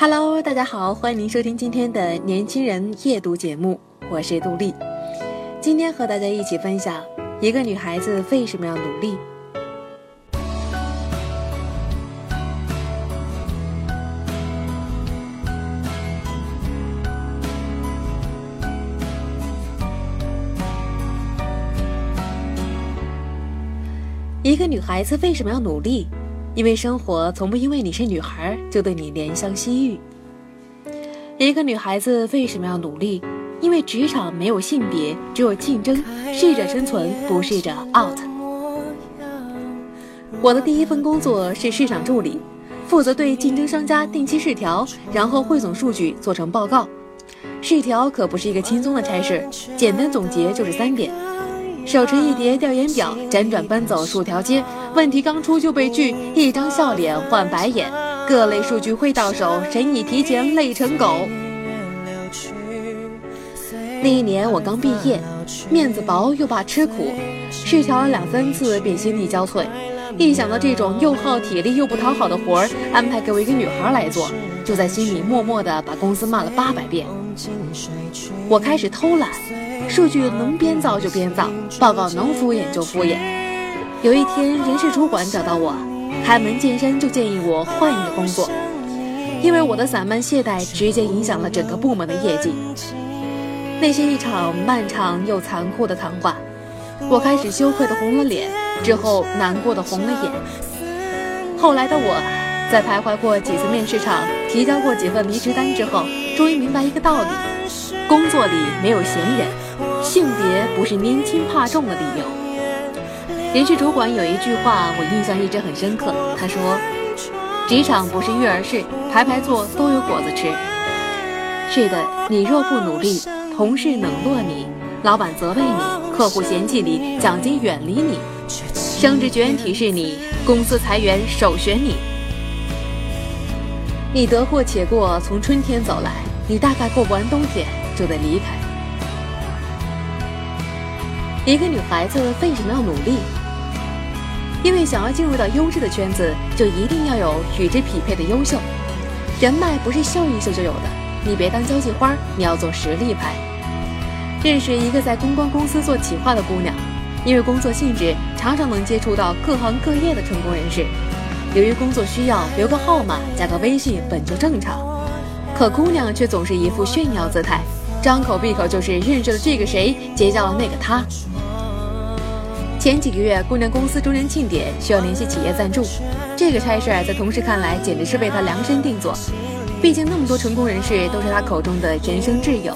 Hello，大家好，欢迎您收听今天的年轻人夜读节目，我是杜丽。今天和大家一起分享一个女孩子为什么要努力。一个女孩子为什么要努力？因为生活从不因为你是女孩就对你怜香惜玉。一个女孩子为什么要努力？因为职场没有性别，只有竞争，适者生存，不适者 out。我的第一份工作是市场助理，负责对竞争商家定期试调，然后汇总数据做成报告。试调可不是一个轻松的差事，简单总结就是三点。手持一叠调研表，辗转奔走数条街，问题刚出就被拒，一张笑脸换白眼，各类数据汇到手，神已提前累成狗。那一年我刚毕业，面子薄又怕吃苦，试调了两三次便心力交瘁。一想到这种又耗体力又不讨好的活儿安排给我一个女孩来做，就在心里默默地把公司骂了八百遍。我开始偷懒。数据能编造就编造，报告能敷衍就敷衍。有一天，人事主管找到我，开门见山就建议我换一个工作，因为我的散漫懈怠直接影响了整个部门的业绩。那是一场漫长又残酷的谈话，我开始羞愧的红了脸，之后难过的红了眼。后来的我，在徘徊过几次面试场，提交过几份离职单之后，终于明白一个道理：工作里没有闲人。性别不是年轻怕重的理由。人事主管有一句话，我印象一直很深刻。他说：“职场不是育儿室，排排坐都有果子吃。”是的，你若不努力，同事冷落你，老板责备你，客户嫌弃你，奖金远离你，升职绝缘体是你，公司裁员首选你。你得过且过，从春天走来，你大概过不完冬天，就得离开。一个女孩子为什么要努力？因为想要进入到优质的圈子，就一定要有与之匹配的优秀。人脉不是秀一秀就有的，你别当交际花，你要做实力派。认识一个在公关公司做企划的姑娘，因为工作性质，常常能接触到各行各业的成功人士。由于工作需要，留个号码、加个微信本就正常。可姑娘却总是一副炫耀姿态。张口闭口就是认识了这个谁，结交了那个他。前几个月，姑娘公司周年庆典需要联系企业赞助，这个差事在同事看来简直是为她量身定做。毕竟那么多成功人士都是她口中的人生挚友。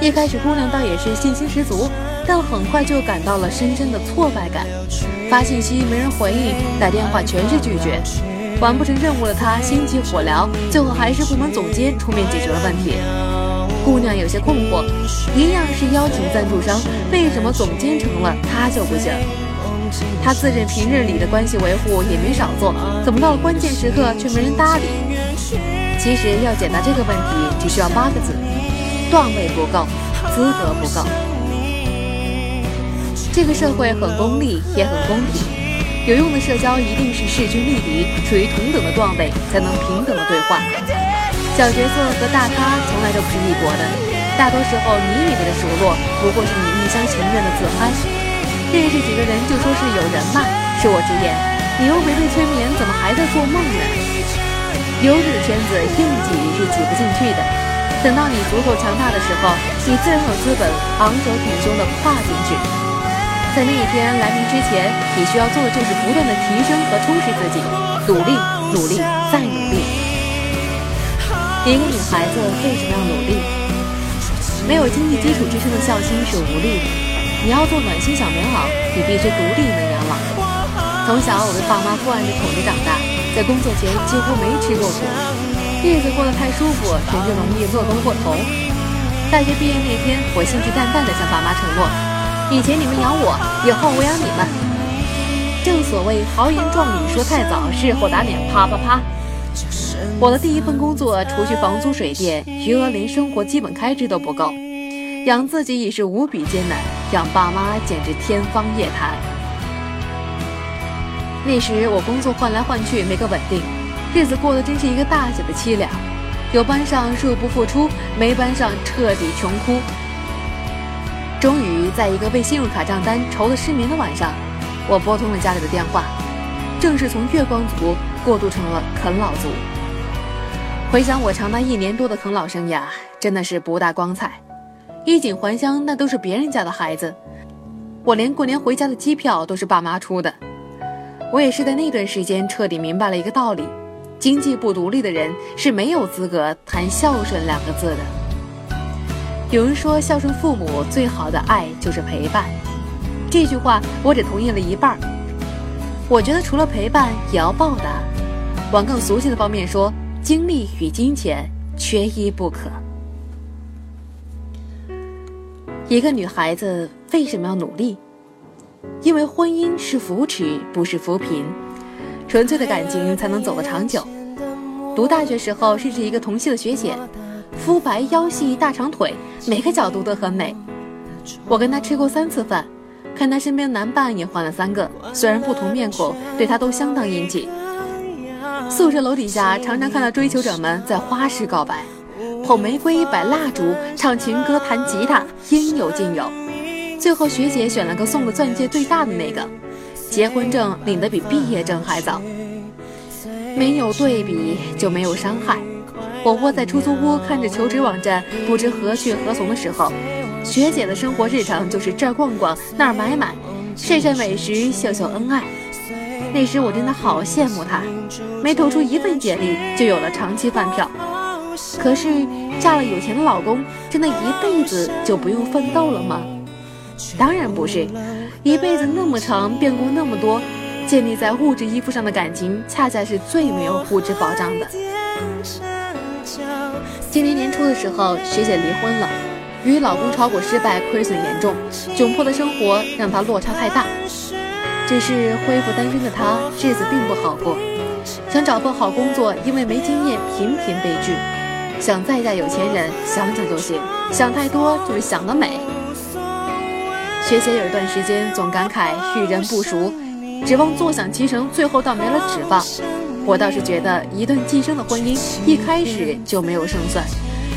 一开始，姑娘倒也是信心十足，但很快就感到了深深的挫败感。发信息没人回应，打电话全是拒绝，完不成任务的她心急火燎，最后还是部门总监出面解决了问题。姑娘有些困惑，一样是邀请赞助商，为什么总监成了她就不行？她自认平日里的关系维护也没少做，怎么到了关键时刻却没人搭理？其实要解答这个问题，只需要八个字：段位不够，资格不够。这个社会很功利，也很公平。有用的社交一定是势均力敌，处于同等的段位，才能平等的对话。小角色和大咖从来都不是一国的，大多时候你以为的熟络，不过是你一厢情愿的自嗨。认识几个人就说是有人脉，恕我直言，你又没被催眠，怎么还在做梦呢？优质的圈子硬挤是挤不进去的，等到你足够强大的时候，你自然有资本昂首挺胸的跨进去。在那一天来临之前，你需要做的就是不断的提升和充实自己，努力，努力，再努力。一个女孩子为什么要努力？没有经济基础支撑的孝心是无力的，你要做暖心小棉袄，你必须独立能养老。从小我被爸妈惯着宠着长大，在工作前几乎没吃过苦，日子过得太舒服，甚至容易乐观过头。大学毕业那天，我兴致淡淡的向爸妈承诺：以前你们养我，以后我养你们。正所谓豪言壮语说太早，事后打脸啪啪啪。我的第一份工作，除去房租水电，余额连生活基本开支都不够，养自己已是无比艰难，养爸妈简直天方夜谭。那时我工作换来换去，没个稳定，日子过得真是一个大写的凄凉。有班上入不敷出，没班上彻底穷哭。终于在一个为信用卡账单愁得失眠的晚上。我拨通了家里的电话，正是从月光族过渡成了啃老族。回想我长达一年多的啃老生涯，真的是不大光彩。衣锦还乡，那都是别人家的孩子，我连过年回家的机票都是爸妈出的。我也是在那段时间彻底明白了一个道理：经济不独立的人是没有资格谈孝顺两个字的。有人说，孝顺父母最好的爱就是陪伴。这句话我只同意了一半我觉得除了陪伴也要报答。往更俗气的方面说，精力与金钱缺一不可。一个女孩子为什么要努力？因为婚姻是扶持，不是扶贫。纯粹的感情才能走得长久。读大学时候认识一个同系的学姐，肤白腰细大长腿，每个角度都很美。我跟她吃过三次饭。看他身边男伴也换了三个，虽然不同面孔，对他都相当殷勤。宿舍楼底下常常看到追求者们在花式告白，捧玫瑰、摆蜡烛、唱情歌、弹吉他，应有尽有。最后学姐选了个送的钻戒最大的那个，结婚证领得比毕业证还早。没有对比就没有伤害。我窝在出租屋看着求职网站，不知何去何从的时候。学姐的生活日常就是这儿逛逛那儿买买，晒晒美食秀秀恩爱。那时我真的好羡慕她，没投出一份简历就有了长期饭票。可是嫁了有钱的老公，真的一辈子就不用奋斗了吗？当然不是，一辈子那么长，变故那么多，建立在物质依附上的感情，恰恰是最没有物质保障的。今年年初的时候，学姐离婚了。与老公炒股失败，亏损严重，窘迫的生活让她落差太大。只是恢复单身的她，日子并不好过。想找份好工作，因为没经验，频频被拒。想再嫁有钱人，想想就行，想太多就是想得美。学姐有一段时间总感慨遇人不熟，指望坐享其成，最后倒没了指望。我倒是觉得，一段寄生的婚姻，一开始就没有胜算。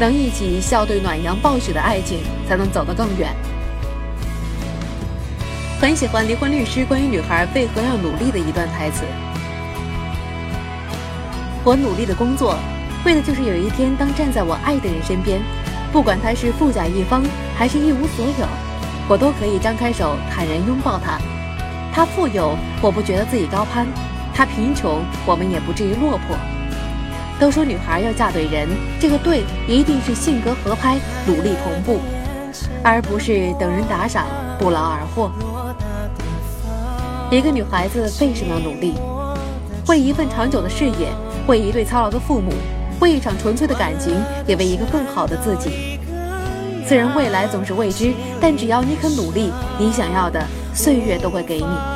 能一起笑对暖阳暴雪的爱情，才能走得更远。很喜欢离婚律师关于女孩为何要努力的一段台词：我努力的工作，为的就是有一天当站在我爱的人身边，不管他是富甲一方还是一无所有，我都可以张开手坦然拥抱他。他富有，我不觉得自己高攀；他贫穷，我们也不至于落魄。都说女孩要嫁对人，这个对一定是性格合拍、努力同步，而不是等人打赏、不劳而获。一个女孩子为什么要努力？为一份长久的事业，为一对操劳的父母，为一场纯粹的感情，也为一个更好的自己。虽然未来总是未知，但只要你肯努力，你想要的岁月都会给你。